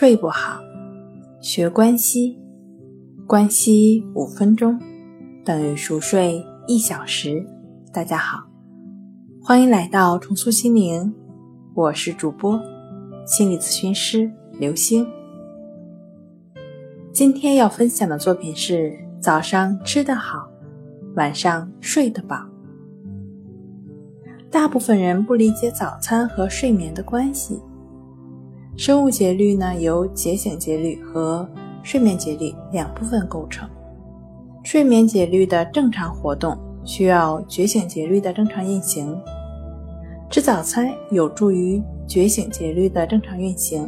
睡不好，学关息，关息五分钟等于熟睡一小时。大家好，欢迎来到重塑心灵，我是主播心理咨询师刘星。今天要分享的作品是：早上吃得好，晚上睡得饱。大部分人不理解早餐和睡眠的关系。生物节律呢，由觉醒节律和睡眠节律两部分构成。睡眠节律的正常活动需要觉醒节律的正常运行。吃早餐有助于觉醒节律的正常运行。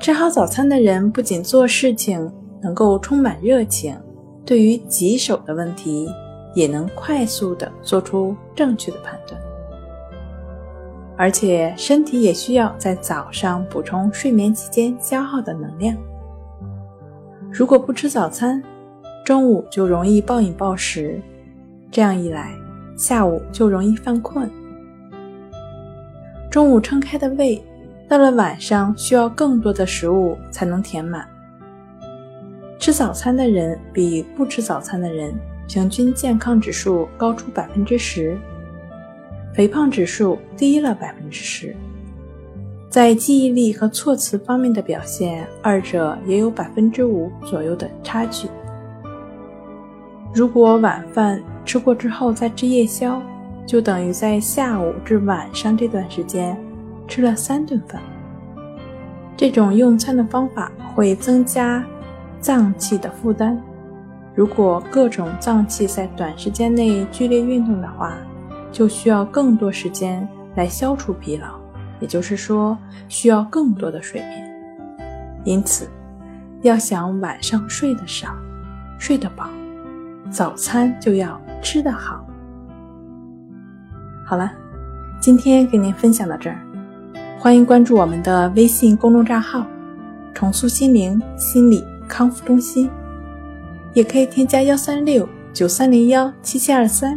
吃好早餐的人不仅做事情能够充满热情，对于棘手的问题也能快速的做出正确的判断。而且身体也需要在早上补充睡眠期间消耗的能量。如果不吃早餐，中午就容易暴饮暴食，这样一来，下午就容易犯困。中午撑开的胃，到了晚上需要更多的食物才能填满。吃早餐的人比不吃早餐的人平均健康指数高出百分之十。肥胖指数低了百分之十，在记忆力和措辞方面的表现，二者也有百分之五左右的差距。如果晚饭吃过之后再吃夜宵，就等于在下午至晚上这段时间吃了三顿饭。这种用餐的方法会增加脏器的负担。如果各种脏器在短时间内剧烈运动的话，就需要更多时间来消除疲劳，也就是说，需要更多的睡眠。因此，要想晚上睡得少、睡得饱，早餐就要吃得好。好了，今天给您分享到这儿，欢迎关注我们的微信公众账号“重塑心灵心理康复中心”，也可以添加幺三六九三零幺七七二三。